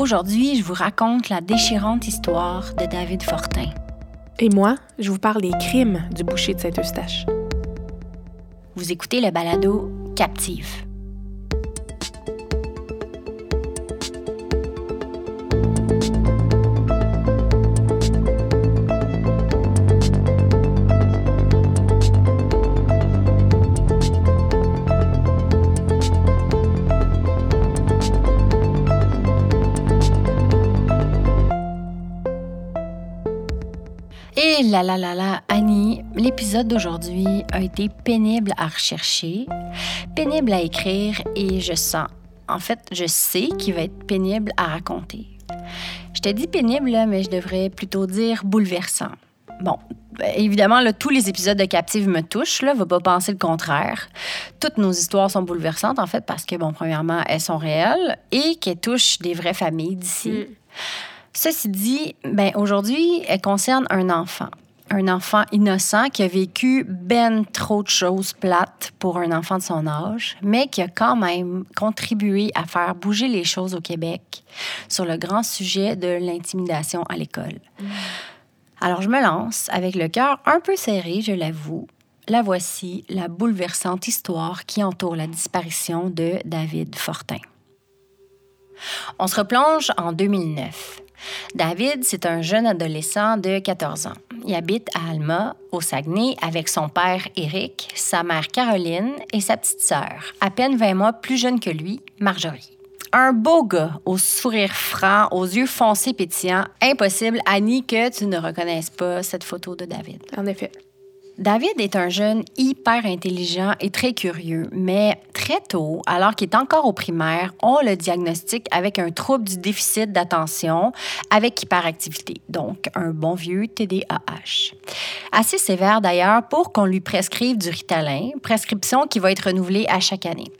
Aujourd'hui, je vous raconte la déchirante histoire de David Fortin. Et moi, je vous parle des crimes du boucher de Saint-Eustache. Vous écoutez le balado Captive. Là Annie, l'épisode d'aujourd'hui a été pénible à rechercher, pénible à écrire et je sens, en fait, je sais qu'il va être pénible à raconter. Je t'ai dit pénible, mais je devrais plutôt dire bouleversant. Bon, évidemment, tous les épisodes de Captive me touchent, là, va pas penser le contraire. Toutes nos histoires sont bouleversantes, en fait, parce que, bon, premièrement, elles sont réelles et qu'elles touchent des vraies familles d'ici. Ceci dit, ben, aujourd'hui, elle concerne un enfant. Un enfant innocent qui a vécu ben trop de choses plates pour un enfant de son âge, mais qui a quand même contribué à faire bouger les choses au Québec sur le grand sujet de l'intimidation à l'école. Alors, je me lance avec le cœur un peu serré, je l'avoue. La voici, la bouleversante histoire qui entoure la disparition de David Fortin. On se replonge en 2009. David, c'est un jeune adolescent de 14 ans. Il habite à Alma, au Saguenay, avec son père Éric, sa mère Caroline et sa petite sœur, à peine 20 mois plus jeune que lui, Marjorie. Un beau gars, au sourire franc, aux yeux foncés pétillants. Impossible, Annie, que tu ne reconnaisses pas cette photo de David. En effet. David est un jeune hyper intelligent et très curieux, mais très tôt, alors qu'il est encore au primaire, on le diagnostique avec un trouble du déficit d'attention avec hyperactivité, donc un bon vieux TDAH. Assez sévère d'ailleurs pour qu'on lui prescrive du Ritalin, prescription qui va être renouvelée à chaque année.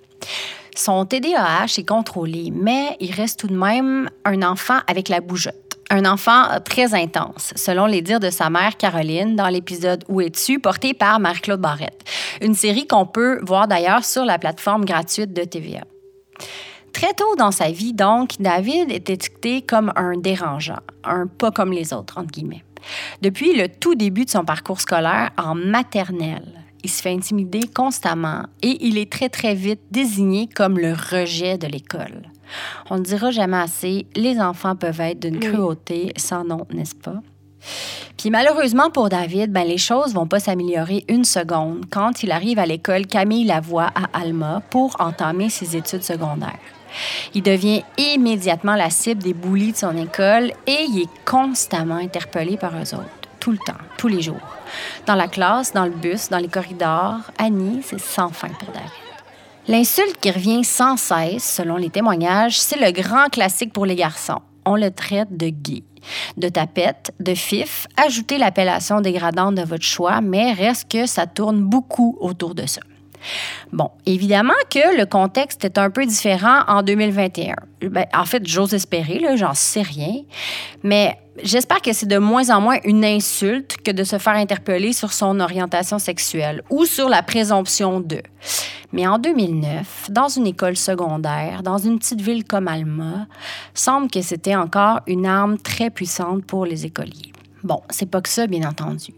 Son TDAH est contrôlé, mais il reste tout de même un enfant avec la bougeotte un enfant très intense, selon les dires de sa mère Caroline dans l'épisode Où es-tu, porté par Marie-Claude Barrette. Une série qu'on peut voir d'ailleurs sur la plateforme gratuite de TVA. Très tôt dans sa vie, donc, David est étiqueté comme un dérangeant, un pas comme les autres, entre guillemets. Depuis le tout début de son parcours scolaire en maternelle, il se fait intimider constamment et il est très, très vite désigné comme le rejet de l'école. On ne dira jamais assez, les enfants peuvent être d'une cruauté sans nom, n'est-ce pas? Puis malheureusement pour David, ben les choses vont pas s'améliorer une seconde quand il arrive à l'école Camille Lavoie à Alma pour entamer ses études secondaires. Il devient immédiatement la cible des boulis de son école et il est constamment interpellé par eux autres, tout le temps, tous les jours. Dans la classe, dans le bus, dans les corridors, Annie, c'est sans fin pour David. L'insulte qui revient sans cesse, selon les témoignages, c'est le grand classique pour les garçons. On le traite de gay, de tapette, de fif. Ajoutez l'appellation dégradante de votre choix, mais reste que ça tourne beaucoup autour de ça. Bon, évidemment que le contexte est un peu différent en 2021. Ben, en fait, j'ose espérer, j'en sais rien. Mais j'espère que c'est de moins en moins une insulte que de se faire interpeller sur son orientation sexuelle ou sur la présomption de. Mais en 2009, dans une école secondaire, dans une petite ville comme Alma, semble que c'était encore une arme très puissante pour les écoliers. Bon, c'est pas que ça, bien entendu.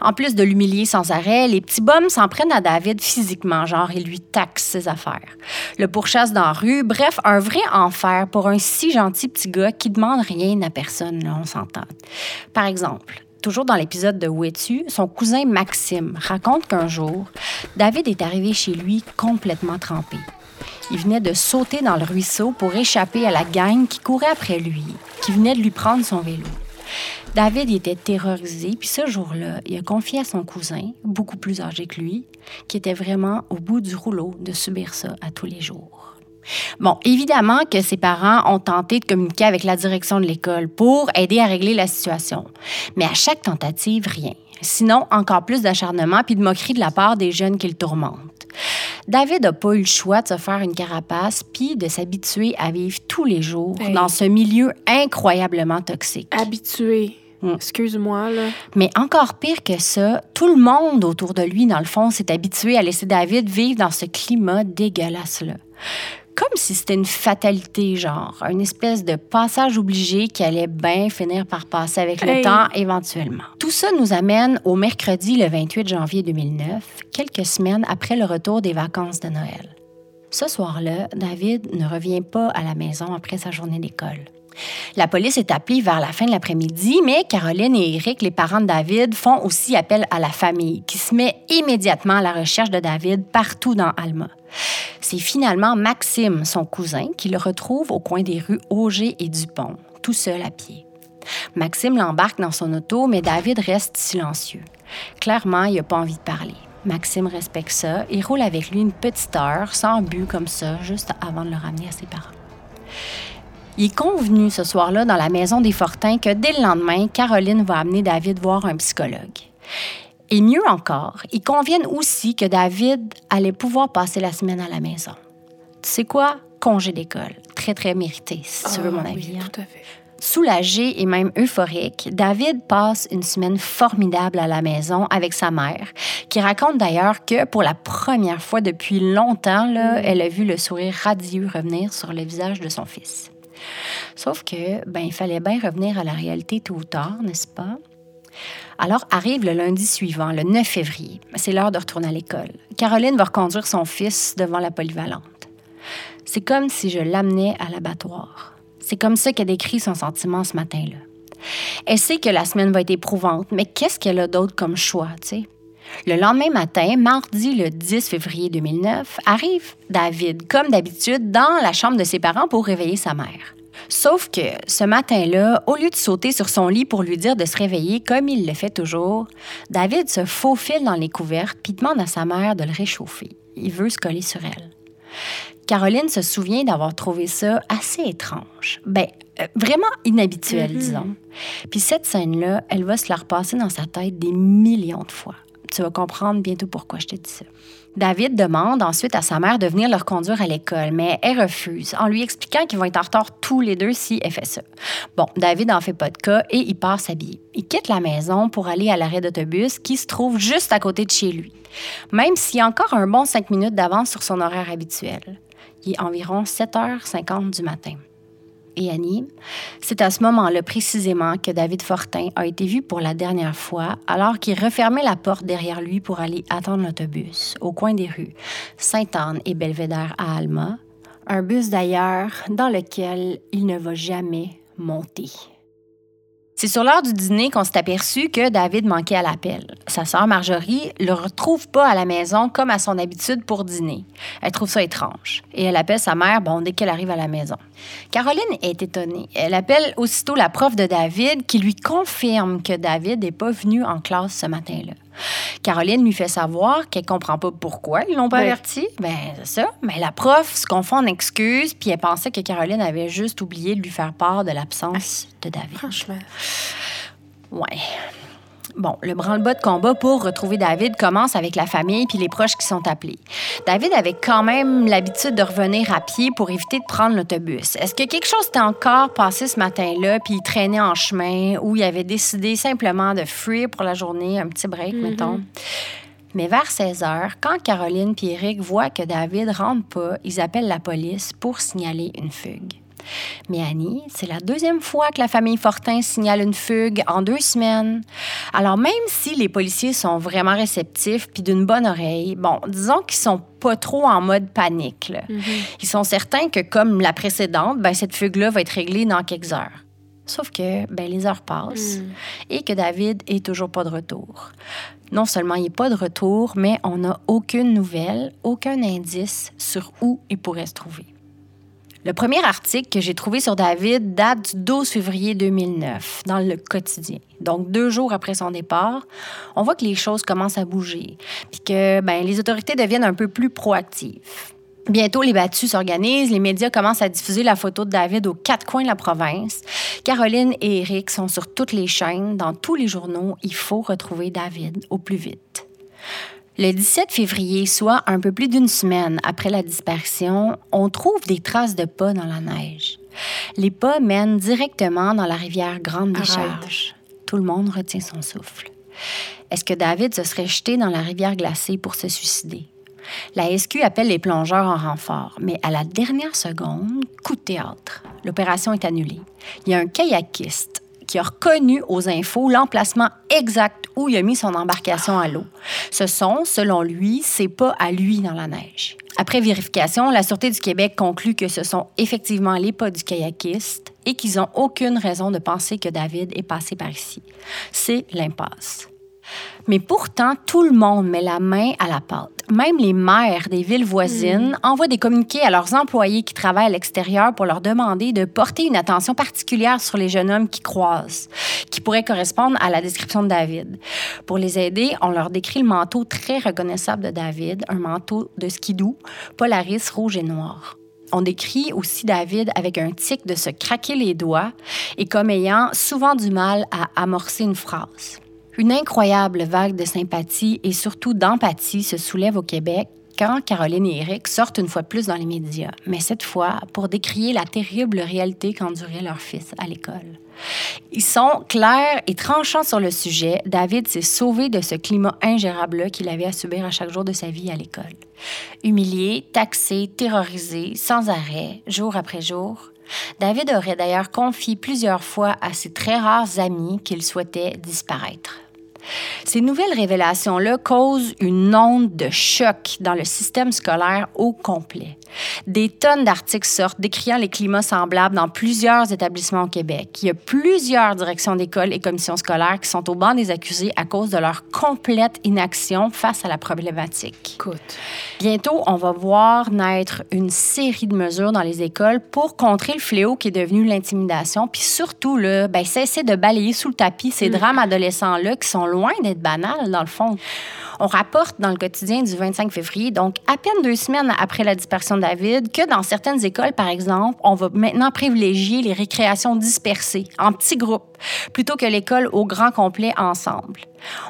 En plus de l'humilier sans arrêt, les petits bums s'en prennent à David physiquement, genre, ils lui taxent ses affaires. Le pourchasse dans la rue, bref, un vrai enfer pour un si gentil petit gars qui demande rien à personne, là, on s'entend. Par exemple, toujours dans l'épisode de Où es-tu, son cousin Maxime raconte qu'un jour, David est arrivé chez lui complètement trempé. Il venait de sauter dans le ruisseau pour échapper à la gang qui courait après lui, qui venait de lui prendre son vélo. David était terrorisé, puis ce jour-là, il a confié à son cousin, beaucoup plus âgé que lui, qui était vraiment au bout du rouleau de subir ça à tous les jours. Bon, évidemment que ses parents ont tenté de communiquer avec la direction de l'école pour aider à régler la situation. Mais à chaque tentative, rien. Sinon, encore plus d'acharnement puis de moquerie de la part des jeunes qui le tourmentent. David n'a pas eu le choix de se faire une carapace puis de s'habituer à vivre tous les jours dans ce milieu incroyablement toxique. Habitué. Excuse-moi, là. Mais encore pire que ça, tout le monde autour de lui, dans le fond, s'est habitué à laisser David vivre dans ce climat dégueulasse-là. Comme si c'était une fatalité, genre, une espèce de passage obligé qui allait bien finir par passer avec le Hey. temps éventuellement. Tout ça nous amène au mercredi le 28 janvier 2009, quelques semaines après le retour des vacances de Noël. Ce soir-là, David ne revient pas à la maison après sa journée d'école. La police est appelée vers la fin de l'après-midi, mais Caroline et Eric, les parents de David, font aussi appel à la famille, qui se met immédiatement à la recherche de David partout dans Alma. C'est finalement Maxime, son cousin, qui le retrouve au coin des rues Auger et Dupont, tout seul à pied. Maxime l'embarque dans son auto, mais David reste silencieux. Clairement, il n'a pas envie de parler. Maxime respecte ça et roule avec lui une petite heure, sans but comme ça, juste avant de le ramener à ses parents. Il est convenu ce soir-là dans la maison des Fortins que dès le lendemain, Caroline va amener David voir un psychologue. Et mieux encore, ils conviennent aussi que David allait pouvoir passer la semaine à la maison. Tu sais quoi? Congé d'école. Très, très mérité, si tu veux Ah, mon oui, avis. hein. tout à fait. Soulagé et même euphorique, David passe une semaine formidable à la maison avec sa mère, qui raconte d'ailleurs que pour la première fois depuis longtemps, là, elle a vu le sourire radieux revenir sur le visage de son fils. Sauf que, ben, il fallait bien revenir à la réalité tôt ou tard, n'est-ce pas? Alors arrive le lundi suivant, le 9 février. C'est l'heure de retourner à l'école. Caroline va reconduire son fils devant la polyvalente. C'est comme si je l'amenais à l'abattoir. C'est comme ça qu'elle décrit son sentiment ce matin-là. Elle sait que la semaine va être éprouvante, mais qu'est-ce qu'elle a d'autre comme choix, tu sais? Le lendemain matin, mardi le 10 février 2009, arrive David, comme d'habitude, dans la chambre de ses parents pour réveiller sa mère. Sauf que ce matin-là, au lieu de sauter sur son lit pour lui dire de se réveiller comme il le fait toujours, David se faufile dans les couvertes puis demande à sa mère de le réchauffer. Il veut se coller sur elle. Caroline se souvient d'avoir trouvé ça assez étrange. Ben, euh, vraiment inhabituel, Mhm. disons. Puis cette scène-là, elle va se la repasser dans sa tête des millions de fois. Tu vas comprendre bientôt pourquoi je te dis ça. David demande ensuite à sa mère de venir le reconduire à l'école, mais elle refuse, en lui expliquant qu'ils vont être en retard tous les deux si elle fait ça. Bon, David en fait pas de cas et il part s'habiller. Il quitte la maison pour aller à l'arrêt d'autobus qui se trouve juste à côté de chez lui, même s'il a encore un bon cinq minutes d'avance sur son horaire habituel. Il est environ 7h50 du matin. C'est à ce moment-là précisément que David Fortin a été vu pour la dernière fois alors qu'il refermait la porte derrière lui pour aller attendre l'autobus au coin des rues Sainte-Anne et Belvédère à Alma, un bus d'ailleurs dans lequel il ne va jamais monter. C'est sur l'heure du dîner qu'on s'est aperçu que David manquait à l'appel. Sa sœur Marjorie le retrouve pas à la maison comme à son habitude pour dîner. Elle trouve ça étrange et elle appelle sa mère bon dès qu'elle arrive à la maison. Caroline est étonnée. Elle appelle aussitôt la prof de David qui lui confirme que David n'est pas venu en classe ce matin-là. Caroline lui fait savoir qu'elle comprend pas pourquoi ils l'ont pas averti. Ben, c'est ça. Mais la prof se confond en excuses, puis elle pensait que Caroline avait juste oublié de lui faire part de l'absence de David. Franchement. Ouais. Bon, le branle-bas de combat pour retrouver David commence avec la famille puis les proches qui sont appelés. David avait quand même l'habitude de revenir à pied pour éviter de prendre l'autobus. Est-ce que quelque chose t'est encore passé ce matin-là puis il traînait en chemin ou il avait décidé simplement de fuir pour la journée, un petit break, mettons? Mais vers 16 heures, quand Caroline et Eric voient que David rentre pas, ils appellent la police pour signaler une fugue. Mais Annie, c'est la deuxième fois que la famille Fortin signale une fugue en deux semaines. Alors même si les policiers sont vraiment réceptifs puis d'une bonne oreille, bon, disons qu'ils sont pas trop en mode panique. là. Ils sont certains que comme la précédente, ben, cette fugue-là va être réglée dans quelques heures. Sauf que ben, les heures passent et que David est toujours pas de retour. Non seulement il n'est pas de retour, mais on n'a aucune nouvelle, aucun indice sur où il pourrait se trouver. Le premier article que j'ai trouvé sur David date du 12 février 2009 dans le quotidien. Donc, deux jours après son départ, on voit que les choses commencent à bouger, puis que ben, les autorités deviennent un peu plus proactives. Bientôt, les battues s'organisent, les médias commencent à diffuser la photo de David aux quatre coins de la province. Caroline et Eric sont sur toutes les chaînes, dans tous les journaux. Il faut retrouver David au plus vite. Le 17 février, soit un peu plus d'une semaine après la disparition, on trouve des traces de pas dans la neige. Les pas mènent directement dans la rivière Grande Décharge. Tout le monde retient son souffle. Est-ce que David se serait jeté dans la rivière glacée pour se suicider? La SQ appelle les plongeurs en renfort, mais à la dernière seconde, coup de théâtre. L'opération est annulée. Il y a un kayakiste qui a reconnu aux infos l'emplacement exact où il a mis son embarcation à l'eau. Ce sont, selon lui, c'est pas à lui dans la neige. Après vérification, la Sûreté du Québec conclut que ce sont effectivement les pas du kayakiste et qu'ils n'ont aucune raison de penser que David est passé par ici. C'est l'impasse. Mais pourtant, tout le monde met la main à la pâte. Même les maires des villes voisines Hmm. envoient des communiqués à leurs employés qui travaillent à l'extérieur pour leur demander de porter une attention particulière sur les jeunes hommes qui croisent, qui pourraient correspondre à la description de David. Pour les aider, on leur décrit le manteau très reconnaissable de David, un manteau de skidoo, Polaris rouge et noir. On décrit aussi David avec un tic de se craquer les doigts et comme ayant souvent du mal à amorcer une phrase. Une incroyable vague de sympathie et surtout d'empathie se soulève au Québec quand Caroline et Eric sortent une fois plus dans les médias, mais cette fois pour décrier la terrible réalité qu'endurait leur fils à l'école. Ils sont clairs et tranchants sur le sujet. David s'est sauvé de ce climat ingérable qu'il avait à subir à chaque jour de sa vie à l'école. Humilié, taxé, terrorisé, sans arrêt, jour après jour, David aurait d'ailleurs confié plusieurs fois à ses très rares amis qu'il souhaitait disparaître. Ces nouvelles révélations-là causent une onde de choc dans le système scolaire au complet. Des tonnes d'articles sortent décriant les climats semblables dans plusieurs établissements au Québec. Il y a plusieurs directions d'école et commissions scolaires qui sont au banc des accusés à cause de leur complète inaction face à la problématique. Écoute. Bientôt, on va voir naître une série de mesures dans les écoles pour contrer le fléau qui est devenu l'intimidation, puis surtout, là, ben, cesser de balayer sous le tapis ces drames adolescents-là qui sont loin d'être banals, dans le fond. On rapporte dans le quotidien du 25 février, donc à peine deux semaines après la disparition David, que dans certaines écoles, par exemple, on va maintenant privilégier les récréations dispersées, en petits groupes, plutôt que l'école au grand complet ensemble.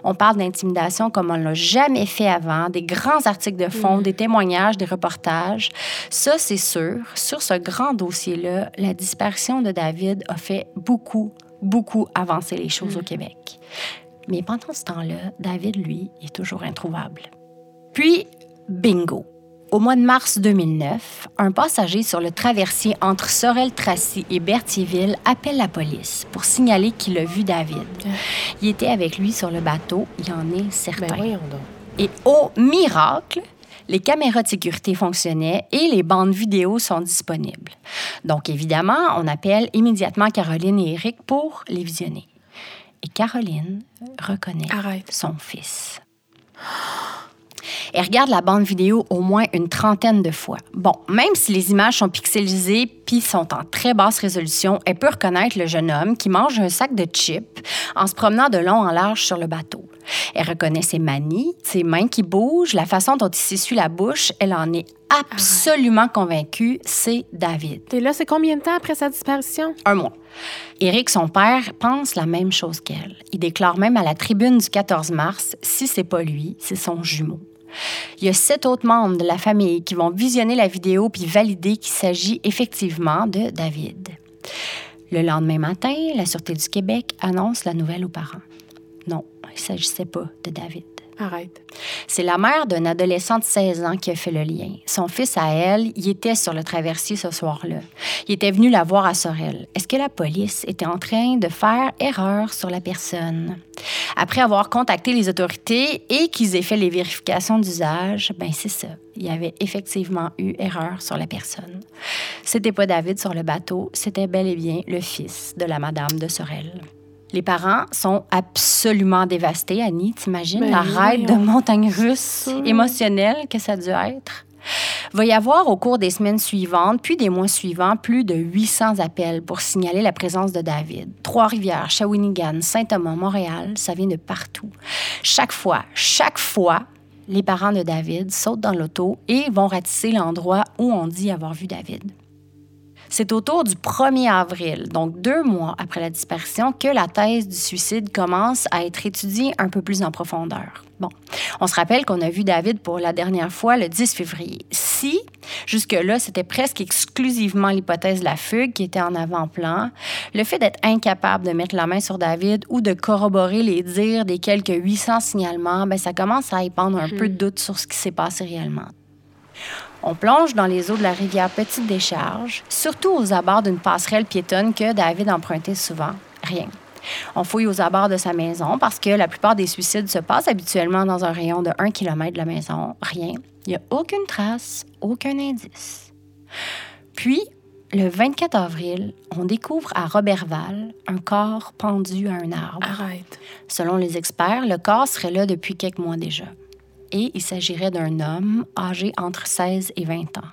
On parle d'intimidation comme on l'a jamais fait avant, des grands articles de fond, des témoignages, des reportages. Ça, c'est sûr. Sur ce grand dossier-là, la disparition de David a fait beaucoup, beaucoup avancer les choses au Québec. Mais pendant ce temps-là, David, lui, est toujours introuvable. Puis, bingo. Au mois de mars 2009, un passager sur le traversier entre Sorel-Tracy et Berthierville appelle la police pour signaler qu'il a vu David. Il était avec lui sur le bateau, il en est certain. Ben voyons donc. Et au miracle, les caméras de sécurité fonctionnaient et les bandes vidéo sont disponibles. Donc, évidemment, on appelle immédiatement Caroline et Eric pour les visionner. Et Caroline reconnaît Arrête. son fils. Elle regarde la bande vidéo au moins une trentaine de fois. Bon, même si les images sont pixelisées puis sont en très basse résolution, elle peut reconnaître le jeune homme qui mange un sac de chips en se promenant de long en large sur le bateau. Elle reconnaît ses manies, ses mains qui bougent, la façon dont il s'essuie la bouche. Elle en est absolument convaincue, c'est David. Et là, c'est combien de temps après sa disparition? Un mois. Éric, son père, pense la même chose qu'elle. Il déclare même à la tribune du 14 mars, si c'est pas lui, c'est son jumeau. Il y a sept autres membres de la famille qui vont visionner la vidéo puis valider qu'il s'agit effectivement de David. Le lendemain matin, la Sûreté du Québec annonce la nouvelle aux parents. Non, il ne s'agissait pas de David. Arrête. C'est la mère d'un adolescent de 16 ans qui a fait le lien. Son fils à elle, il était sur le traversier ce soir-là. Il était venu la voir à Sorel. Est-ce que la police était en train de faire erreur sur la personne? Après avoir contacté les autorités et qu'ils aient fait les vérifications d'usage, ben c'est ça. Il y avait effectivement eu erreur sur la personne. C'était pas David sur le bateau, c'était bel et bien le fils de la madame de Sorel. Les parents sont absolument dévastés, Annie. T'imagines? Ben la ride de montagne russe émotionnelle que ça a dû être? Va y avoir au cours des semaines suivantes, puis des mois suivants, plus de 800 appels pour signaler la présence de David. Trois-Rivières, Shawinigan, Saint-Thomas, Montréal, ça vient de partout. Chaque fois, chaque fois, les parents de David sautent dans l'auto et vont ratisser l'endroit où on dit avoir vu David. C'est autour du 1er avril, donc deux mois après la disparition, que la thèse du suicide commence à être étudiée un peu plus en profondeur. Bon, on se rappelle qu'on a vu David pour la dernière fois le 10 février. Si, jusque-là, c'était presque exclusivement l'hypothèse de la fugue qui était en avant-plan, le fait d'être incapable de mettre la main sur David ou de corroborer les dires des quelques 800 signalements, ben, ça commence à épandre un peu de doute sur ce qui s'est passé réellement. On plonge dans les eaux de la rivière Petite Décharge, surtout aux abords d'une passerelle piétonne que David empruntait souvent. Rien. On fouille aux abords de sa maison parce que la plupart des suicides se passent habituellement dans un rayon de 1 km de la maison. Rien. Il n'y a aucune trace, aucun indice. Puis, le 24 avril, on découvre à Robertval un corps pendu à un arbre. Arrête. Selon les experts, le corps serait là depuis quelques mois déjà et il s'agirait d'un homme âgé entre 16 et 20 ans.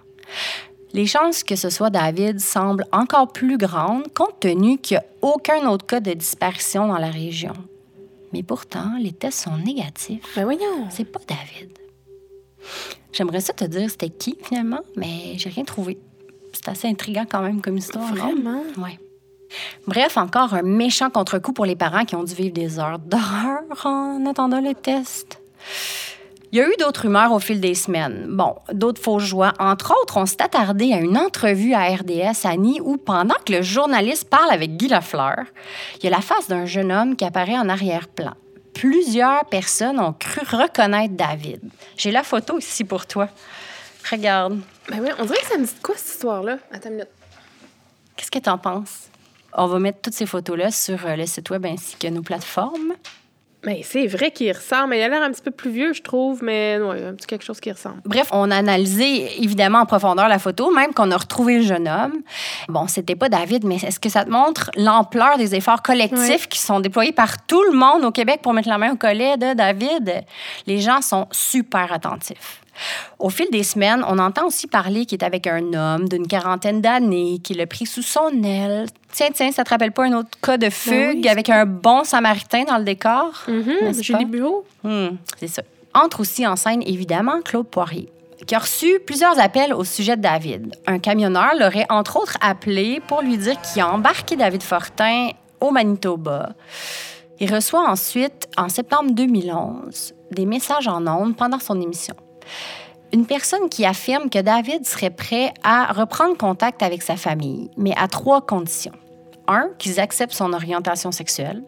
Les chances que ce soit David semblent encore plus grandes compte tenu qu'il n'y a aucun autre cas de disparition dans la région. Mais pourtant, les tests sont négatifs. Ben voyons. C'est pas David. J'aimerais ça te dire c'était qui finalement, mais j'ai rien trouvé. C'est assez intriguant quand même comme histoire. non? Vraiment? Ouais. Bref, encore un méchant contre-coup pour les parents qui ont dû vivre des heures d'horreur en attendant le test. Il y a eu d'autres rumeurs au fil des semaines. Bon, d'autres fausses joies. Entre autres, on s'est attardé à une entrevue à RDS à Nîmes où, pendant que le journaliste parle avec Guy Lafleur, il y a la face d'un jeune homme qui apparaît en arrière-plan. Plusieurs personnes ont cru reconnaître David. J'ai la photo ici pour toi. Regarde. Ben oui, on dirait que ça me dit quoi cette histoire-là? Attends une minute. Qu'est-ce que tu en penses? On va mettre toutes ces photos-là sur euh, le site web ainsi que nos plateformes. Mais c'est vrai qu'il ressemble. Il a l'air un petit peu plus vieux, je trouve, mais ouais, un petit quelque chose qui ressemble. Bref, on a analysé évidemment en profondeur la photo, même qu'on a retrouvé le jeune homme. Bon, c'était pas David, mais est-ce que ça te montre l'ampleur des efforts collectifs Oui. qui sont déployés par tout le monde au Québec pour mettre la main au collet de David? Les gens sont super attentifs. Au fil des semaines, on entend aussi parler qu'il est avec un homme d'une quarantaine d'années, qu'il l'a pris sous son aile. Tiens, tiens, ça te rappelle pas un autre cas de fugue Ben oui. avec un bon samaritain dans le décor? Mhm, Julie? Bureau. Hmm, c'est ça. Entre aussi en scène, évidemment, Claude Poirier, qui a reçu plusieurs appels au sujet de David. Un camionneur l'aurait entre autres appelé pour lui dire qu'il a embarqué David Fortin au Manitoba. Il reçoit ensuite, en septembre 2011, des messages en ondes pendant son émission. Une personne qui affirme que David serait prêt à reprendre contact avec sa famille, mais à trois conditions. Un, qu'ils acceptent son orientation sexuelle.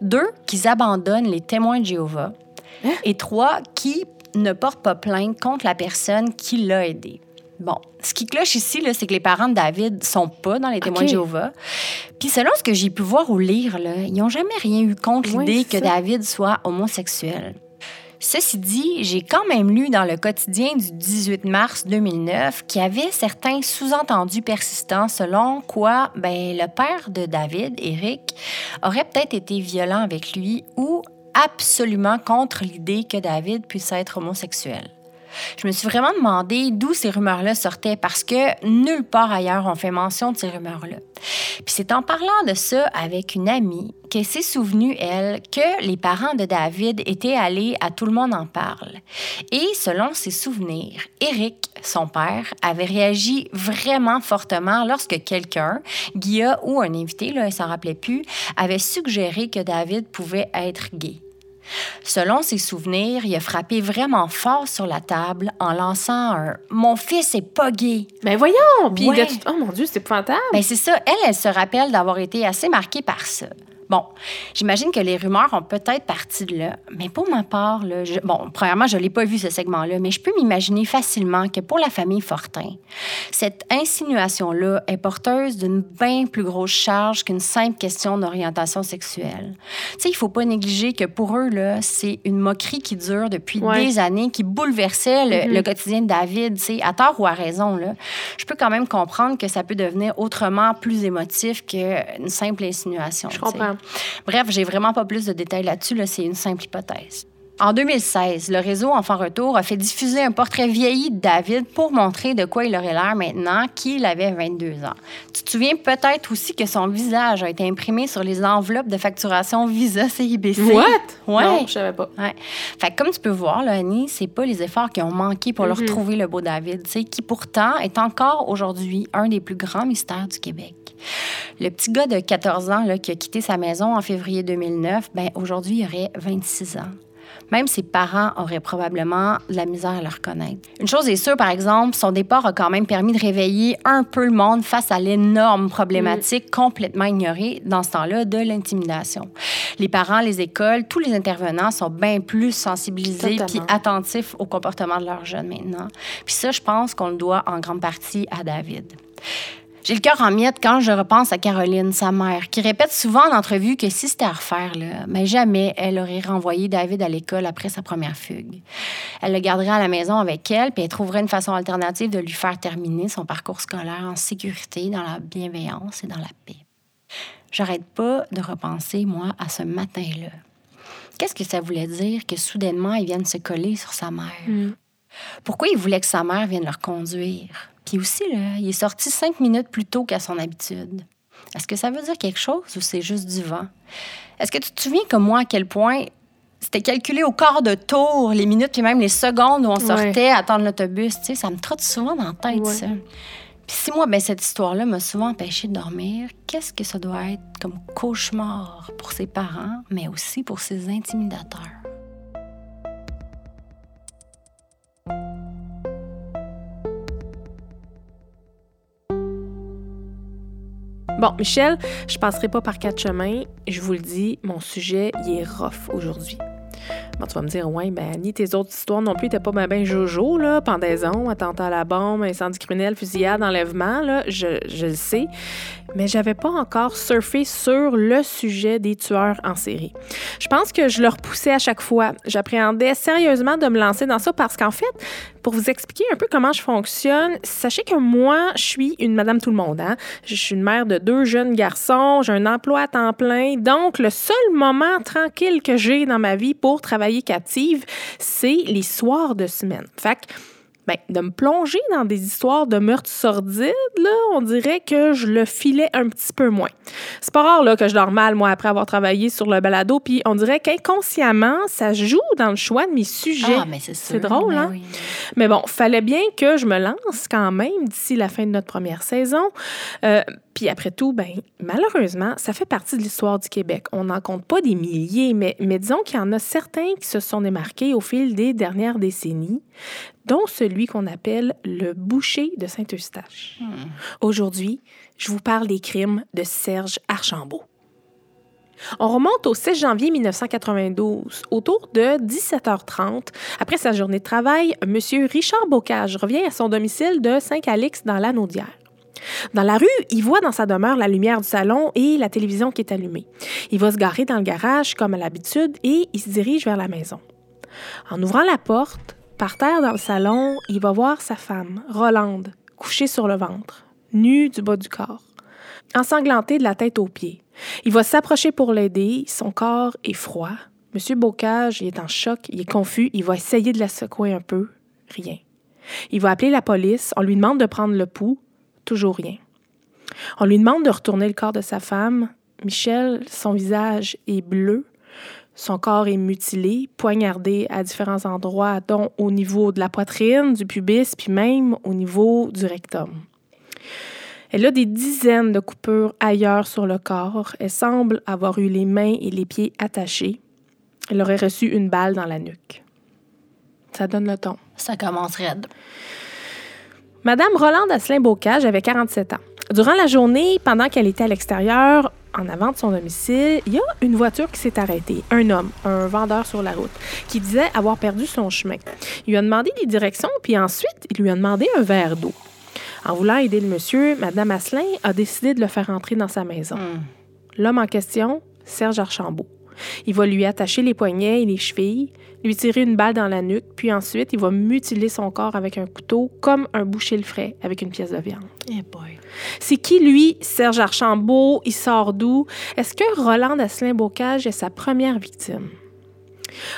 Deux, qu'ils abandonnent les témoins de Jéhovah. Et trois, qui ne portent pas plainte contre la personne qui l'a aidé. Bon, ce qui cloche ici, c'est que les parents de David sont pas dans les témoins de Jéhovah. Puis selon ce que j'ai pu voir ou lire, là, ils n'ont jamais rien eu contre Oui, l'idée que. David soit homosexuel. Ceci dit, j'ai quand même lu dans le quotidien du 18 mars 2009 qu'il y avait certains sous-entendus persistants selon quoi ben, le père de David, Eric, aurait peut-être été violent avec lui ou absolument contre l'idée que David puisse être homosexuel. Je me suis vraiment demandé d'où ces rumeurs-là sortaient parce que nulle part ailleurs on fait mention de ces rumeurs-là. Puis c'est en parlant de ça avec une amie qu'elle s'est souvenue, elle, que les parents de David étaient allés à Tout le monde en parle. Et selon ses souvenirs, Eric, son père, avait réagi vraiment fortement lorsque quelqu'un, Guilla ou un invité, là, elle s'en rappelait plus, avait suggéré que David pouvait être gay. Selon ses souvenirs, il a frappé vraiment fort sur la table en lançant un Mon fils est pas gay. Ben voyons! Puis Ouais. de tout- Oh mon Dieu, c'est épouvantable. Ben c'est ça. Elle, elle se rappelle d'avoir été assez marquée par ça. Bon, j'imagine que les rumeurs ont peut-être parti de là, mais pour ma part, là, je- bon, premièrement, je ne l'ai pas vu ce segment-là, mais je peux m'imaginer facilement que pour la famille Fortin, cette insinuation-là est porteuse d'une bien plus grosse charge qu'une simple question d'orientation sexuelle. Tu sais, il faut pas négliger que pour eux, là, c'est une moquerie qui dure depuis Ouais. des années, qui bouleversait le, Mhm. le quotidien de David, tu sais, à tort ou à raison, là. Je peux quand même comprendre que ça peut devenir autrement plus émotif qu'une simple insinuation. Je comprends. Bref, j'ai vraiment pas plus de détails là-dessus, là, c'est une simple hypothèse. En 2016, le réseau Enfant Retour a fait diffuser un portrait vieilli de David pour montrer de quoi il aurait l'air maintenant qu'il avait 22 ans. Tu te souviens peut-être aussi que son visage a été imprimé sur les enveloppes de facturation Visa CIBC. What? Ouais. Non, je savais pas. Ouais. Fait que comme tu peux voir, là, Annie, c'est pas les efforts qui ont manqué pour leur Mhm. retrouver le beau David, qui pourtant est encore aujourd'hui un des plus grands mystères du Québec. Le petit gars de 14 ans là, qui a quitté sa maison en février 2009, ben aujourd'hui, il aurait 26 ans. Même ses parents auraient probablement de la misère à le reconnaître. Une chose est sûre, par exemple, son départ a quand même permis de réveiller un peu le monde face à l'énorme problématique complètement ignorée dans ce temps-là de l'intimidation. Les parents, les écoles, tous les intervenants sont bien plus sensibilisés puis attentifs au comportement de leurs jeunes maintenant. Puis ça, je pense qu'on le doit en grande partie à David. J'ai le cœur en miettes quand je repense à Caroline, sa mère, qui répète souvent en entrevue que si c'était à refaire, là, mais jamais elle aurait renvoyé David à l'école après sa première fugue. Elle le garderait à la maison avec elle, puis elle trouverait une façon alternative de lui faire terminer son parcours scolaire en sécurité, dans la bienveillance et dans la paix. J'arrête pas de repenser, moi, à ce matin-là. Qu'est-ce que ça voulait dire que soudainement, il vienne se coller sur sa mère? Mm. Pourquoi il voulait que sa mère vienne le reconduire? Puis aussi, là, il est sorti cinq minutes plus tôt qu'à son habitude. Est-ce que ça veut dire quelque chose ou c'est juste du vent? Est-ce que tu te souviens comme moi à quel point c'était calculé au quart de tour, les minutes puis même les secondes où on Ouais. sortait à attendre l'autobus? Tu sais, ça me trotte souvent dans la tête, Ouais. ça. Puis si moi, ben, cette histoire-là m'a souvent empêché de dormir, qu'est-ce que ça doit être comme cauchemar pour ses parents, mais aussi pour ses intimidateurs? Bon, Michel, je passerai pas par quatre chemins. Je vous le dis, mon sujet, il est rough aujourd'hui. Bon, tu vas me dire, ouais, ben Annie, tes autres histoires non plus n'étaient pas ben, ben jojo, là. Pendaison, attentat à la bombe, incendie criminel, fusillade, enlèvement, là. Je le sais. Mais j'avais pas encore surfé sur le sujet des tueurs en série. Je pense que je le repoussais à chaque fois. J'appréhendais sérieusement de me lancer dans ça parce qu'en fait, pour vous expliquer un peu comment je fonctionne, sachez que moi, je suis une madame tout le monde. Hein? Je suis une mère de deux jeunes garçons, j'ai un emploi à temps plein. Donc, le seul moment tranquille que j'ai dans ma vie pour travailler captive, c'est les soirs de semaine. Fait ben, de me plonger dans des histoires de meurtres sordides, là, on dirait que je le filais un petit peu moins. C'est pas rare là, que je dors mal, moi, après avoir travaillé sur le balado, puis on dirait qu'inconsciemment, ça joue dans le choix de mes sujets. Ah, mais c'est drôle, Ben hein? oui. Mais bon, fallait bien que je me lance quand même d'ici la fin de notre première saison. Euh, puis après tout, ben malheureusement, ça fait partie de l'histoire du Québec. On n'en compte pas des milliers, mais, mais disons qu'il y en a certains qui se sont démarqués au fil des dernières décennies, dont celui qu'on appelle le boucher de Saint-Eustache. Aujourd'hui, je vous parle des crimes de Serge Archambault. On remonte au 6 janvier 1992. Autour de 17h30, après sa journée de travail, M. Richard Bocage revient à son domicile de Saint-Calix dans l'Anaudière. Dans la rue, il voit dans sa demeure la lumière du salon et la télévision qui est allumée. Il va se garer dans le garage comme à l'habitude et il se dirige vers la maison. En ouvrant la porte, par terre dans le salon, il va voir sa femme, Rolande, couchée sur le ventre, nue du bas du corps, ensanglantée de la tête aux pieds. Il va s'approcher pour l'aider, son corps est froid. Monsieur Bocage, il est en choc, il est confus, il va essayer de la secouer un peu, rien. Il va appeler la police, on lui demande de prendre le pouls, toujours rien. On lui demande de retourner le corps de sa femme. Michel, son visage est bleu, son corps est mutilé, poignardé à différents endroits, dont au niveau de la poitrine, du pubis, puis même au niveau du rectum. Elle a des dizaines de coupures ailleurs sur le corps. Elle semble avoir eu les mains et les pieds attachés. Elle aurait reçu une balle dans la nuque. Ça donne le ton. Ça commence raide. Madame Rolande Asselin-Bocage avait 47 ans. Durant la journée, pendant qu'elle était à l'extérieur, en avant de son domicile, il y a une voiture qui s'est arrêtée. Un homme, un vendeur sur la route, qui disait avoir perdu son chemin. Il lui a demandé les directions, puis ensuite, il lui a demandé un verre d'eau. En voulant aider le monsieur, Madame Asselin a décidé de le faire entrer dans sa maison. Hmm. L'homme en question, Serge Archambault. Il va lui attacher les poignets et les chevilles, lui tirer une balle dans la nuque, puis ensuite, il va mutiler son corps avec un couteau comme un boucher le ferait avec une pièce de viande. Eh. C'est qui, lui, Serge Archambault? Il sort d'où? Est-ce que Roland Asselin-Bocage est sa première victime?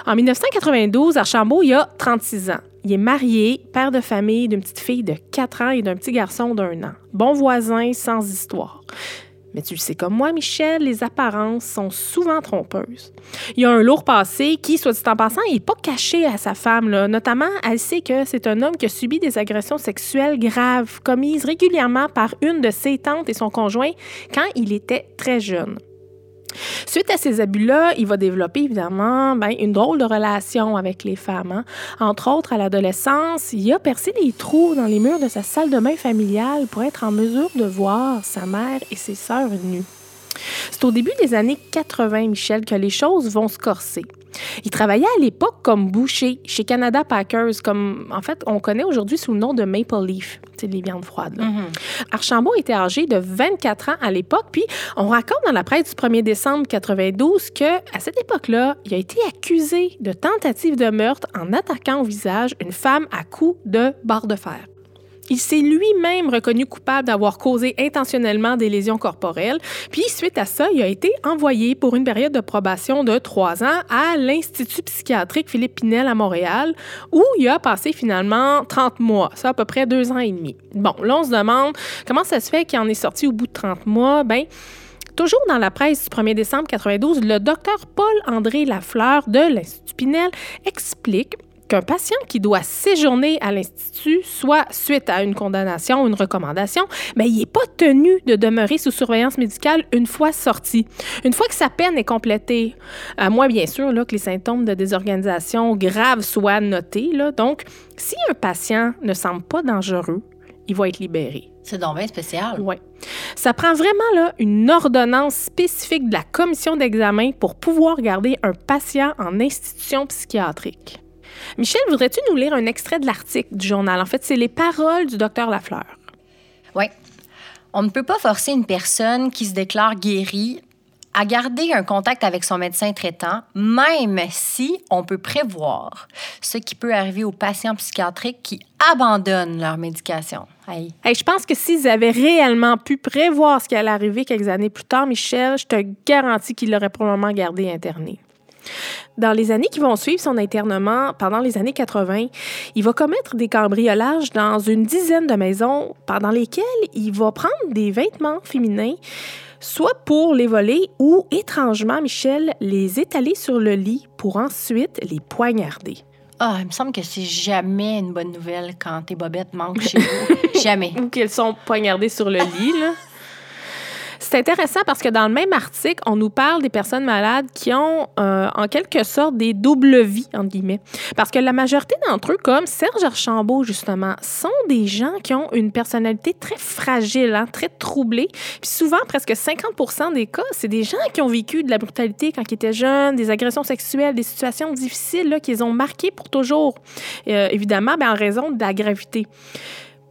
En 1992, Archambault, il a 36 ans. Il est marié, père de famille d'une petite fille de 4 ans et d'un petit garçon d'un an. Bon voisin, sans histoire. Mais tu le sais comme moi, Michel, les apparences sont souvent trompeuses. Il y a un lourd passé qui, soit dit en passant, n'est pas caché à sa femme. Notamment, elle sait que c'est un homme qui a subi des agressions sexuelles graves, commises régulièrement par une de ses tantes et son conjoint quand il était très jeune. Suite à ces abus-là, il va développer évidemment ben, une drôle de relation avec les femmes. Hein. Entre autres, à l'adolescence, il a percé des trous dans les murs de sa salle de bain familiale pour être en mesure de voir sa mère et ses sœurs nues. C'est au début des années 80, Michel, que les choses vont se corser. Il travaillait à l'époque comme boucher chez Canada Packers, comme en fait on connaît aujourd'hui sous le nom de Maple Leaf, c'est les viandes froides. Mm-hmm. Archambault était âgé de 24 ans à l'époque, puis on raconte dans la presse du 1er décembre 92 que à cette époque-là, il a été accusé de tentative de meurtre en attaquant au visage une femme à coups de barre de fer. Il s'est lui-même reconnu coupable d'avoir causé intentionnellement des lésions corporelles. Puis, suite à ça, il a été envoyé pour une période de probation de trois ans à l'Institut psychiatrique Philippe Pinel à Montréal, où il a passé finalement 30 mois. Ça, à peu près deux ans et demi. Bon, là, on se demande comment ça se fait qu'il en est sorti au bout de 30 mois. Ben, Toujours dans la presse du 1er décembre 92, le docteur Paul-André Lafleur de l'Institut Pinel explique qu'un patient qui doit séjourner à l'Institut, soit suite à une condamnation ou une recommandation, mais il n'est pas tenu de demeurer sous surveillance médicale une fois sorti. Une fois que sa peine est complétée, à moins bien sûr là, que les symptômes de désorganisation grave soient notés. Là. Donc, si un patient ne semble pas dangereux, il va être libéré. C'est donc bien spécial. Oui. Ça prend vraiment là, une ordonnance spécifique de la commission d'examen pour pouvoir garder un patient en institution psychiatrique. Michel, voudrais-tu nous lire un extrait de l'article du journal? En fait, c'est les paroles du docteur Lafleur. Oui. On ne peut pas forcer une personne qui se déclare guérie à garder un contact avec son médecin traitant, même si on peut prévoir ce qui peut arriver aux patients psychiatriques qui abandonnent leur médication. je pense que s'ils avaient réellement pu prévoir ce qui allait arriver quelques années plus tard, Michel, je te garantis qu'ils l'auraient probablement gardé interné. Dans les années qui vont suivre son internement, pendant les années 80, il va commettre des cambriolages dans une dizaine de maisons pendant lesquelles il va prendre des vêtements féminins, soit pour les voler ou, étrangement, Michel, les étaler sur le lit pour ensuite les poignarder. Ah, il me semble que c'est jamais une bonne nouvelle quand tes bobettes manquent chez vous. jamais. Ou qu'elles sont poignardées sur le lit, là. C'est intéressant parce que dans le même article, on nous parle des personnes malades qui ont euh, en quelque sorte des doubles vies, entre guillemets. Parce que la majorité d'entre eux, comme Serge Archambault, justement, sont des gens qui ont une personnalité très fragile, hein, très troublée. Puis souvent, presque 50 des cas, c'est des gens qui ont vécu de la brutalité quand ils étaient jeunes, des agressions sexuelles, des situations difficiles là, qu'ils ont marquées pour toujours. Euh, évidemment, bien, en raison de la gravité.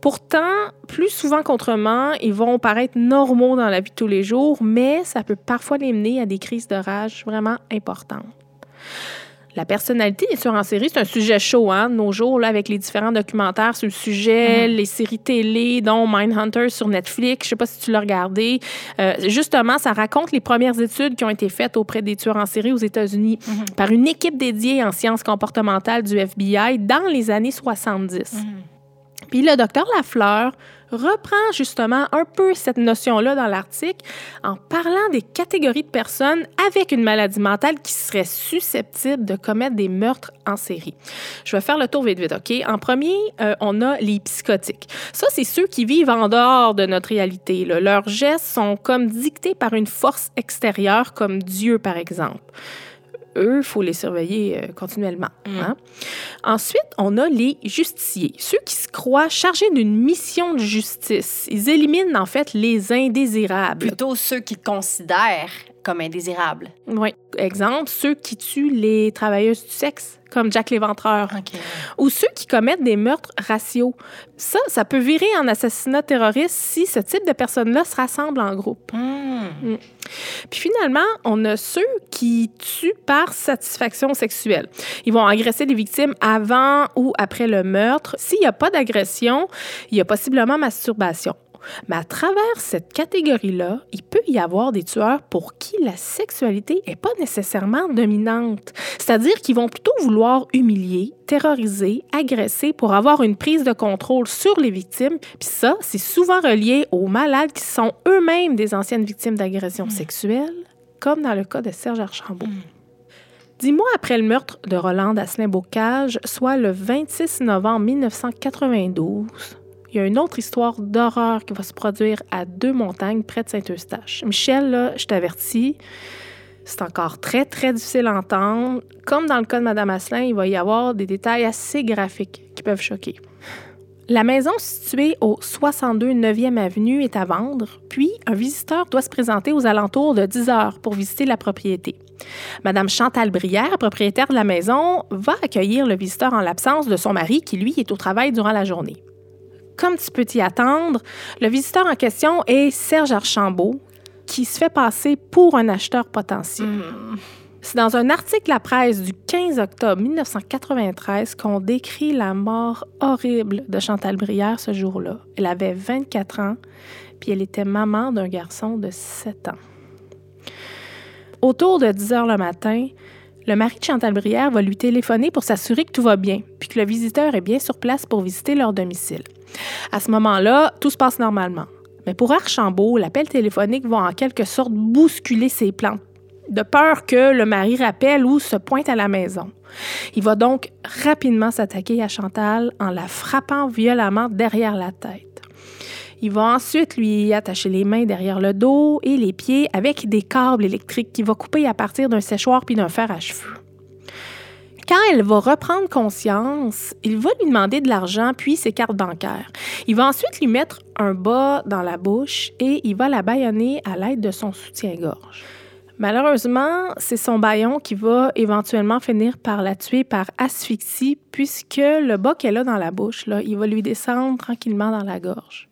Pourtant, plus souvent qu'autrement, ils vont paraître normaux dans la vie de tous les jours, mais ça peut parfois les mener à des crises de rage vraiment importantes. La personnalité des tueurs en série, c'est un sujet chaud, hein, de nos jours, là, avec les différents documentaires sur le sujet, mm-hmm. les séries télé, dont Mindhunter sur Netflix. Je sais pas si tu l'as regardé. Euh, justement, ça raconte les premières études qui ont été faites auprès des tueurs en série aux États-Unis mm-hmm. par une équipe dédiée en sciences comportementales du FBI dans les années 70. Puis le docteur Lafleur reprend justement un peu cette notion-là dans l'article en parlant des catégories de personnes avec une maladie mentale qui seraient susceptibles de commettre des meurtres en série. Je vais faire le tour vite vite, OK? En premier, euh, on a les psychotiques. Ça, c'est ceux qui vivent en dehors de notre réalité. Leurs gestes sont comme dictés par une force extérieure, comme Dieu, par exemple eux, il faut les surveiller euh, continuellement. Mm. Hein. Ensuite, on a les justiciers, ceux qui se croient chargés d'une mission de justice. Ils éliminent en fait les indésirables. Plutôt ceux qui considèrent comme indésirables. Oui. Exemple, ceux qui tuent les travailleuses du sexe, comme Jack l'Éventreur. Ou ceux qui commettent des meurtres raciaux. Ça, ça peut virer en assassinat terroriste si ce type de personnes-là se rassemblent en groupe. Hmm. Hmm. Puis finalement, on a ceux qui tuent par satisfaction sexuelle. Ils vont agresser les victimes avant ou après le meurtre. S'il n'y a pas d'agression, il y a possiblement masturbation. Mais à travers cette catégorie-là, il peut y avoir des tueurs pour qui la sexualité n'est pas nécessairement dominante. C'est-à-dire qu'ils vont plutôt vouloir humilier, terroriser, agresser pour avoir une prise de contrôle sur les victimes. Puis ça, c'est souvent relié aux malades qui sont eux-mêmes des anciennes victimes d'agressions sexuelles, comme dans le cas de Serge Archambault. Dix mois après le meurtre de Roland Asselin-Bocage, soit le 26 novembre 1992, il y a une autre histoire d'horreur qui va se produire à Deux Montagnes, près de Saint-Eustache. Michel, je t'avertis, c'est encore très, très difficile à entendre. Comme dans le cas de Mme Asselin, il va y avoir des détails assez graphiques qui peuvent choquer. La maison située au 62 9e Avenue est à vendre, puis un visiteur doit se présenter aux alentours de 10 heures pour visiter la propriété. Madame Chantal Brière, propriétaire de la maison, va accueillir le visiteur en l'absence de son mari qui, lui, est au travail durant la journée. Comme tu peux t'y attendre, le visiteur en question est Serge Archambault, qui se fait passer pour un acheteur potentiel. C'est dans un article à presse du 15 octobre 1993 qu'on décrit la mort horrible de Chantal Brière ce jour-là. Elle avait 24 ans, puis elle était maman d'un garçon de 7 ans. Autour de 10 heures le matin, le mari de Chantal Brière va lui téléphoner pour s'assurer que tout va bien, puis que le visiteur est bien sur place pour visiter leur domicile. À ce moment-là, tout se passe normalement. Mais pour Archambault, l'appel téléphonique va en quelque sorte bousculer ses plans, de peur que le mari rappelle ou se pointe à la maison. Il va donc rapidement s'attaquer à Chantal en la frappant violemment derrière la tête. Il va ensuite lui attacher les mains derrière le dos et les pieds avec des câbles électriques qu'il va couper à partir d'un séchoir puis d'un fer à cheveux. Quand elle va reprendre conscience, il va lui demander de l'argent puis ses cartes bancaires. Il va ensuite lui mettre un bas dans la bouche et il va la bâillonner à l'aide de son soutien-gorge. Malheureusement, c'est son baillon qui va éventuellement finir par la tuer par asphyxie puisque le bas qu'elle a dans la bouche, là, il va lui descendre tranquillement dans la gorge.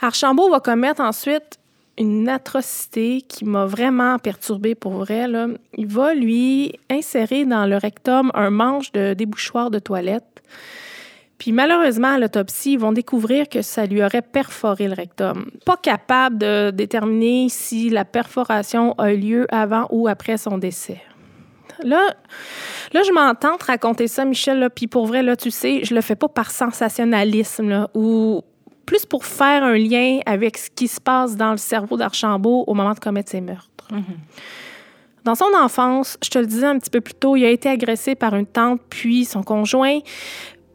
Archambault va commettre ensuite une atrocité qui m'a vraiment perturbée pour vrai. Là. Il va lui insérer dans le rectum un manche de débouchoir de toilette. Puis malheureusement, à l'autopsie, ils vont découvrir que ça lui aurait perforé le rectum. Pas capable de déterminer si la perforation a eu lieu avant ou après son décès. Là, là je m'entends te raconter ça, Michel, là, puis pour vrai, là, tu sais, je le fais pas par sensationnalisme ou plus pour faire un lien avec ce qui se passe dans le cerveau d'Archambault au moment de commettre ses meurtres. Dans son enfance, je te le disais un petit peu plus tôt, il a été agressé par une tante puis son conjoint,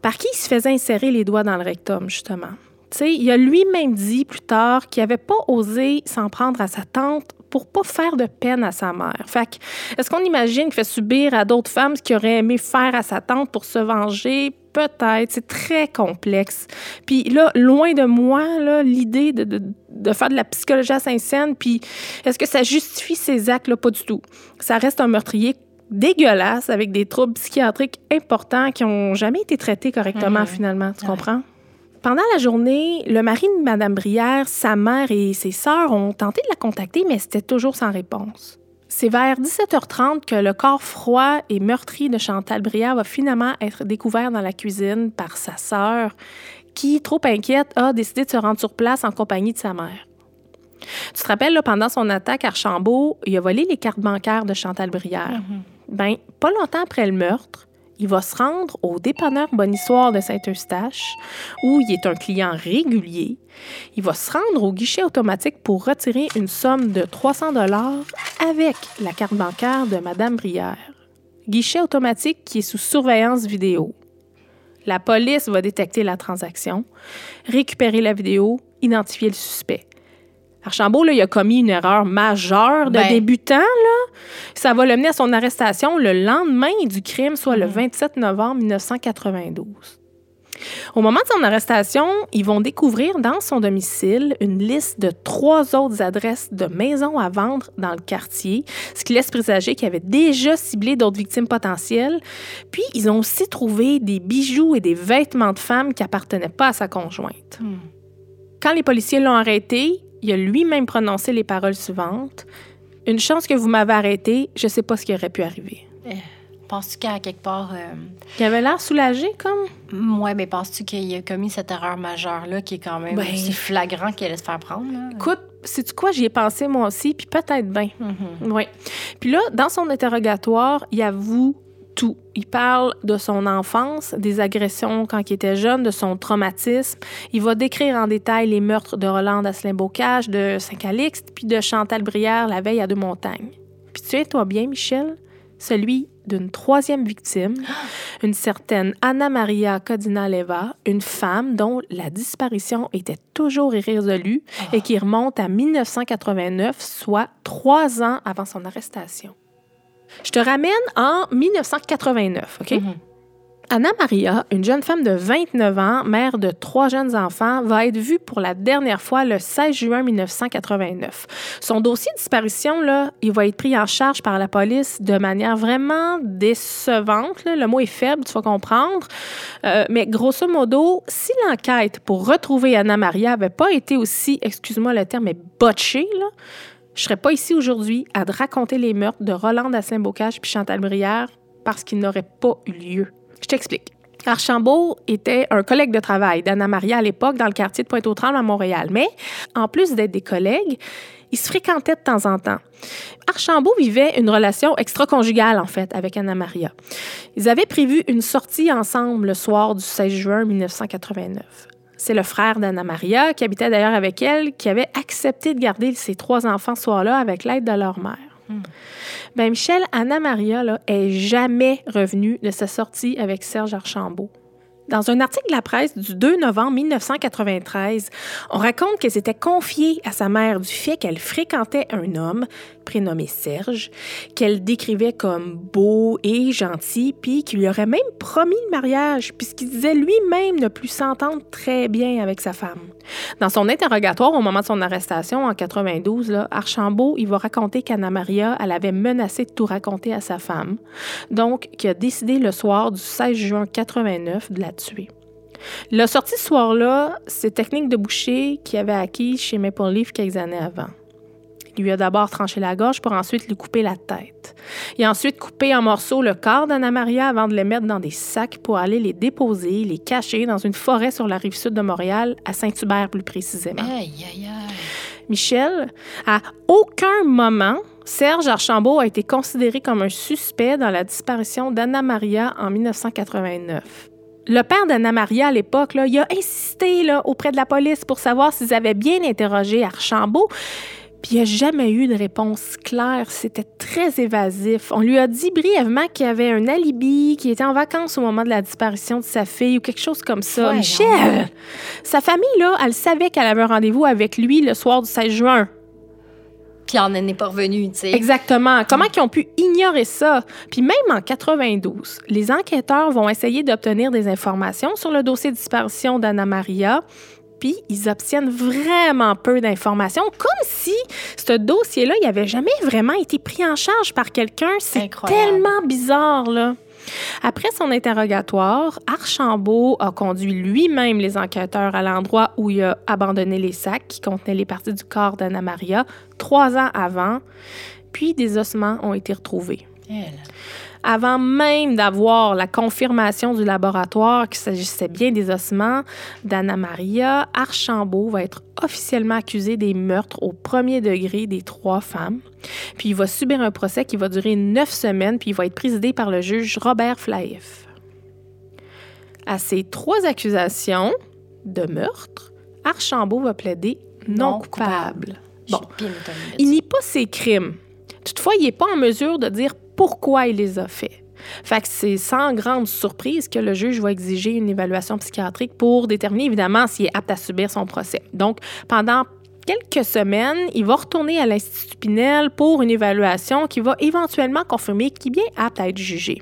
par qui il se faisait insérer les doigts dans le rectum, justement. Tu sais, il a lui-même dit plus tard qu'il n'avait pas osé s'en prendre à sa tante pour pas faire de peine à sa mère. Fait est-ce qu'on imagine qu'il fait subir à d'autres femmes ce qu'il aurait aimé faire à sa tante pour se venger? Peut-être. C'est très complexe. Puis là, loin de moi, l'idée de, de, de, faire de la psychologie à Saint-Saëns, puis est-ce que ça justifie ces actes-là? Pas du tout. Ça reste un meurtrier dégueulasse avec des troubles psychiatriques importants qui n'ont jamais été traités correctement, mmh. finalement. Tu ouais. comprends? Pendant la journée, le mari de Mme Brière, sa mère et ses sœurs ont tenté de la contacter, mais c'était toujours sans réponse. C'est vers 17h30 que le corps froid et meurtri de Chantal Brière va finalement être découvert dans la cuisine par sa sœur, qui, trop inquiète, a décidé de se rendre sur place en compagnie de sa mère. Tu te rappelles, là, pendant son attaque à Archambault, il a volé les cartes bancaires de Chantal Brière. Mm -hmm. Ben, pas longtemps après le meurtre, il va se rendre au dépanneur Bonissoire de Saint-Eustache, où il est un client régulier. Il va se rendre au guichet automatique pour retirer une somme de 300 dollars avec la carte bancaire de Madame Brière. Guichet automatique qui est sous surveillance vidéo. La police va détecter la transaction, récupérer la vidéo, identifier le suspect. Archambault, là, il a commis une erreur majeure de ben. débutant. Là. Ça va le mener à son arrestation le lendemain du crime, soit mmh. le 27 novembre 1992. Au moment de son arrestation, ils vont découvrir dans son domicile une liste de trois autres adresses de maisons à vendre dans le quartier, ce qui laisse présager qu'il avait déjà ciblé d'autres victimes potentielles. Puis, ils ont aussi trouvé des bijoux et des vêtements de femmes qui appartenaient pas à sa conjointe. Mmh. Quand les policiers l'ont arrêté, il a lui-même prononcé les paroles suivantes. Une chance que vous m'avez arrêté, je ne sais pas ce qui aurait pu arriver. Penses-tu qu'à quelque part. euh, Il avait l'air soulagé, comme? Ouais, mais penses-tu qu'il a commis cette erreur majeure-là qui est quand même Ben- aussi flagrant qu'il allait se faire prendre? Là? Écoute, sais-tu quoi? J'y ai pensé moi aussi, puis peut-être bien. Mhm. Oui. Puis là, dans son interrogatoire, il avoue tout. Il parle de son enfance, des agressions quand il était jeune, de son traumatisme. Il va décrire en détail les meurtres de Roland Asselin-Bocage, de Saint-Calixte, puis de Chantal Brière la veille à Deux-Montagnes. Puis tiens-toi bien, Michel, celui d'une troisième victime, une certaine Anna Maria Codina-Leva, une femme dont la disparition était toujours irrésolue et qui remonte à 1989, soit trois ans avant son arrestation. Je te ramène en 1989, OK? Mhm. Anna Maria, une jeune femme de 29 ans, mère de trois jeunes enfants, va être vue pour la dernière fois le 16 juin 1989. Son dossier de disparition, là, il va être pris en charge par la police de manière vraiment décevante. là. Le mot est faible, tu vas comprendre. Euh, mais grosso modo, si l'enquête pour retrouver Anna Maria avait pas été aussi, excuse-moi le terme, mais botchée, là, je serais pas ici aujourd'hui à te raconter les meurtres de Roland Asselin-Bocage puis Chantal Brière parce qu'ils n'auraient pas eu lieu. Je t'explique. Archambault était un collègue de travail d'Anna Maria à l'époque dans le quartier de Pointe-aux-Trembles à Montréal. Mais en plus d'être des collègues, ils se fréquentaient de temps en temps. Archambault vivait une relation extra-conjugale, en fait, avec Anna Maria. Ils avaient prévu une sortie ensemble le soir du 16 juin 1989. C'est le frère d'Anna Maria, qui habitait d'ailleurs avec elle, qui avait accepté de garder ses trois enfants ce soir-là avec l'aide de leur mère. Ben Michel, Anna Maria là, est jamais revenue de sa sortie avec Serge Archambault. Dans un article de la presse du 2 novembre 1993, on raconte qu'elle s'était confiée à sa mère du fait qu'elle fréquentait un homme prénommé Serge, qu'elle décrivait comme beau et gentil, puis qu'il lui aurait même promis le mariage, puisqu'il disait lui-même ne plus s'entendre très bien avec sa femme. Dans son interrogatoire au moment de son arrestation en 92, là, Archambault, il va raconter qu'Anna Maria, elle avait menacé de tout raconter à sa femme, donc qu'il a décidé le soir du 16 juin 89 de la tuer. Il a sorti ce soir-là ses techniques de boucher qu'il avait acquises chez Maple Leaf quelques années avant. Il lui a d'abord tranché la gorge pour ensuite lui couper la tête. Il a ensuite coupé en morceaux le corps d'Anna Maria avant de les mettre dans des sacs pour aller les déposer, les cacher dans une forêt sur la rive sud de Montréal, à Saint-Hubert plus précisément. Aïe, aïe, aïe. Michel, à aucun moment, Serge Archambault a été considéré comme un suspect dans la disparition d'Anna Maria en 1989. Le père d'Anna Maria à l'époque, il a insisté là, auprès de la police pour savoir s'ils avaient bien interrogé Archambault. Puis il n'y a jamais eu de réponse claire. C'était très évasif. On lui a dit brièvement qu'il avait un alibi, qu'il était en vacances au moment de la disparition de sa fille ou quelque chose comme ça. Michel! Sa famille, là, elle savait qu'elle avait un rendez-vous avec lui le soir du 16 juin. Puis on n'en est pas revenu, tu sais. Exactement. Comment ils ont pu ignorer ça? Puis même en 92, les enquêteurs vont essayer d'obtenir des informations sur le dossier de disparition d'Anna Maria. Puis ils obtiennent vraiment peu d'informations, comme si ce dossier-là, il avait jamais vraiment été pris en charge par quelqu'un. C'est tellement bizarre, là. Après son interrogatoire, Archambault a conduit lui-même les enquêteurs à l'endroit où il a abandonné les sacs qui contenaient les parties du corps d'Anna Maria trois ans avant, puis des ossements ont été retrouvés. Elle. Avant même d'avoir la confirmation du laboratoire qu'il s'agissait bien des ossements d'Anna Maria, Archambault va être officiellement accusé des meurtres au premier degré des trois femmes. Puis il va subir un procès qui va durer neuf semaines, puis il va être présidé par le juge Robert Flaïf. À ces trois accusations de meurtre, Archambault va plaider non, Non coupable. Je Bon. Il nie pas ses crimes. Toutefois, il n'est pas en mesure de dire pourquoi il les a faits. Fait que c'est sans grande surprise que le juge va exiger une évaluation psychiatrique pour déterminer évidemment s'il est apte à subir son procès. Donc, pendant quelques semaines, il va retourner à l'Institut Pinel pour une évaluation qui va éventuellement confirmer qu'il est bien apte à être jugé.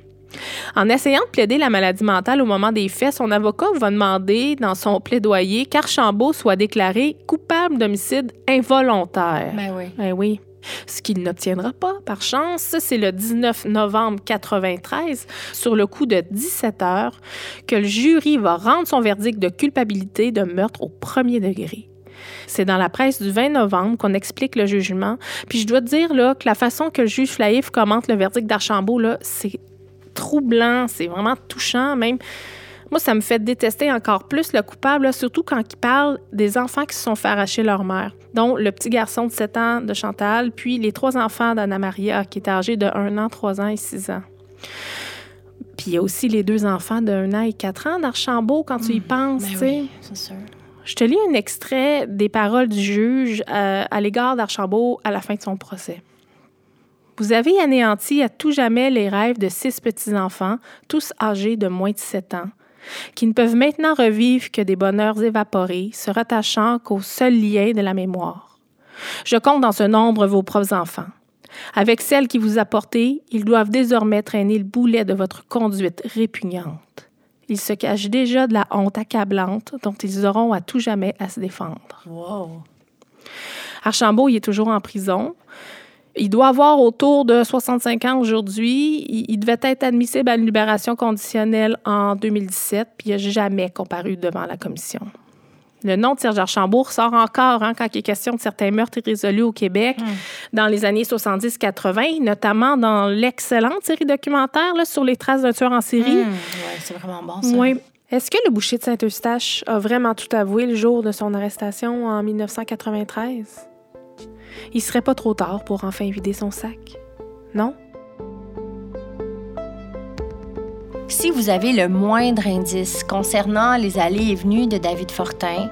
En essayant de plaider la maladie mentale au moment des faits, son avocat va demander dans son plaidoyer qu'Archambault soit déclaré coupable d'homicide involontaire. Ben oui. Ben oui. Ce qu'il n'obtiendra pas, par chance, c'est le 19 novembre 93, sur le coup de 17 heures, que le jury va rendre son verdict de culpabilité de meurtre au premier degré. C'est dans la presse du 20 novembre qu'on explique le jugement. Puis je dois te dire là, que la façon que le juge Flaïf commente le verdict d'Archambault, c'est troublant, c'est vraiment touchant même. Moi, ça me fait détester encore plus le coupable, surtout quand il parle des enfants qui se sont fait arracher leur mère, dont le petit garçon de 7 ans de Chantal, puis les trois enfants d'Anna Maria, qui est âgée de 1 an, 3 ans et 6 ans. Puis il y a aussi les deux enfants de 1 an et 4 ans d'Archambault, quand tu y penses, Ben tu sais. oui, c'est sûr. Je te lis un extrait des paroles du juge euh, à l'égard d'Archambault à la fin de son procès. Vous avez anéanti à tout jamais les rêves de six petits-enfants, tous âgés de moins de sept ans, qui ne peuvent maintenant revivre que des bonheurs évaporés, se rattachant qu'au seul lien de la mémoire. Je compte dans ce nombre vos propres enfants. Avec celles qui vous apportez, ils doivent désormais traîner le boulet de votre conduite répugnante. Ils se cachent déjà de la honte accablante dont ils auront à tout jamais à se défendre. Wow. Archambault, il est toujours en prison. Il doit avoir autour de 65 ans aujourd'hui. Il, il devait être admissible à une libération conditionnelle en 2017, puis il n'a jamais comparu devant la commission. Le nom de Serge Archambault ressort encore hein, quand il est question de certains meurtres irrésolus au Québec dans les années 70-80, notamment dans l'excellente série documentaire là, sur les traces d'un tueur en série. Hum, ouais, c'est vraiment bon, ça. Oui. Est-ce que le boucher de Saint-Eustache a vraiment tout avoué le jour de son arrestation en 1993? Il serait pas trop tard pour enfin vider son sac, non? Si vous avez le moindre indice concernant les allées et venues de David Fortin,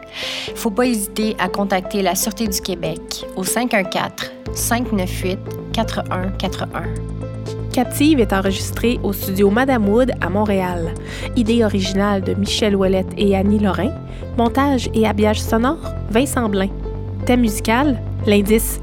faut pas hésiter à contacter la Sûreté du Québec au 514-598-4141. Captive est enregistrée au studio Madame Wood à Montréal. Idée originale de Michel Ouellette et Annie Lorrain. Montage et habillage sonore, Vincent Blain. Musical, l'indice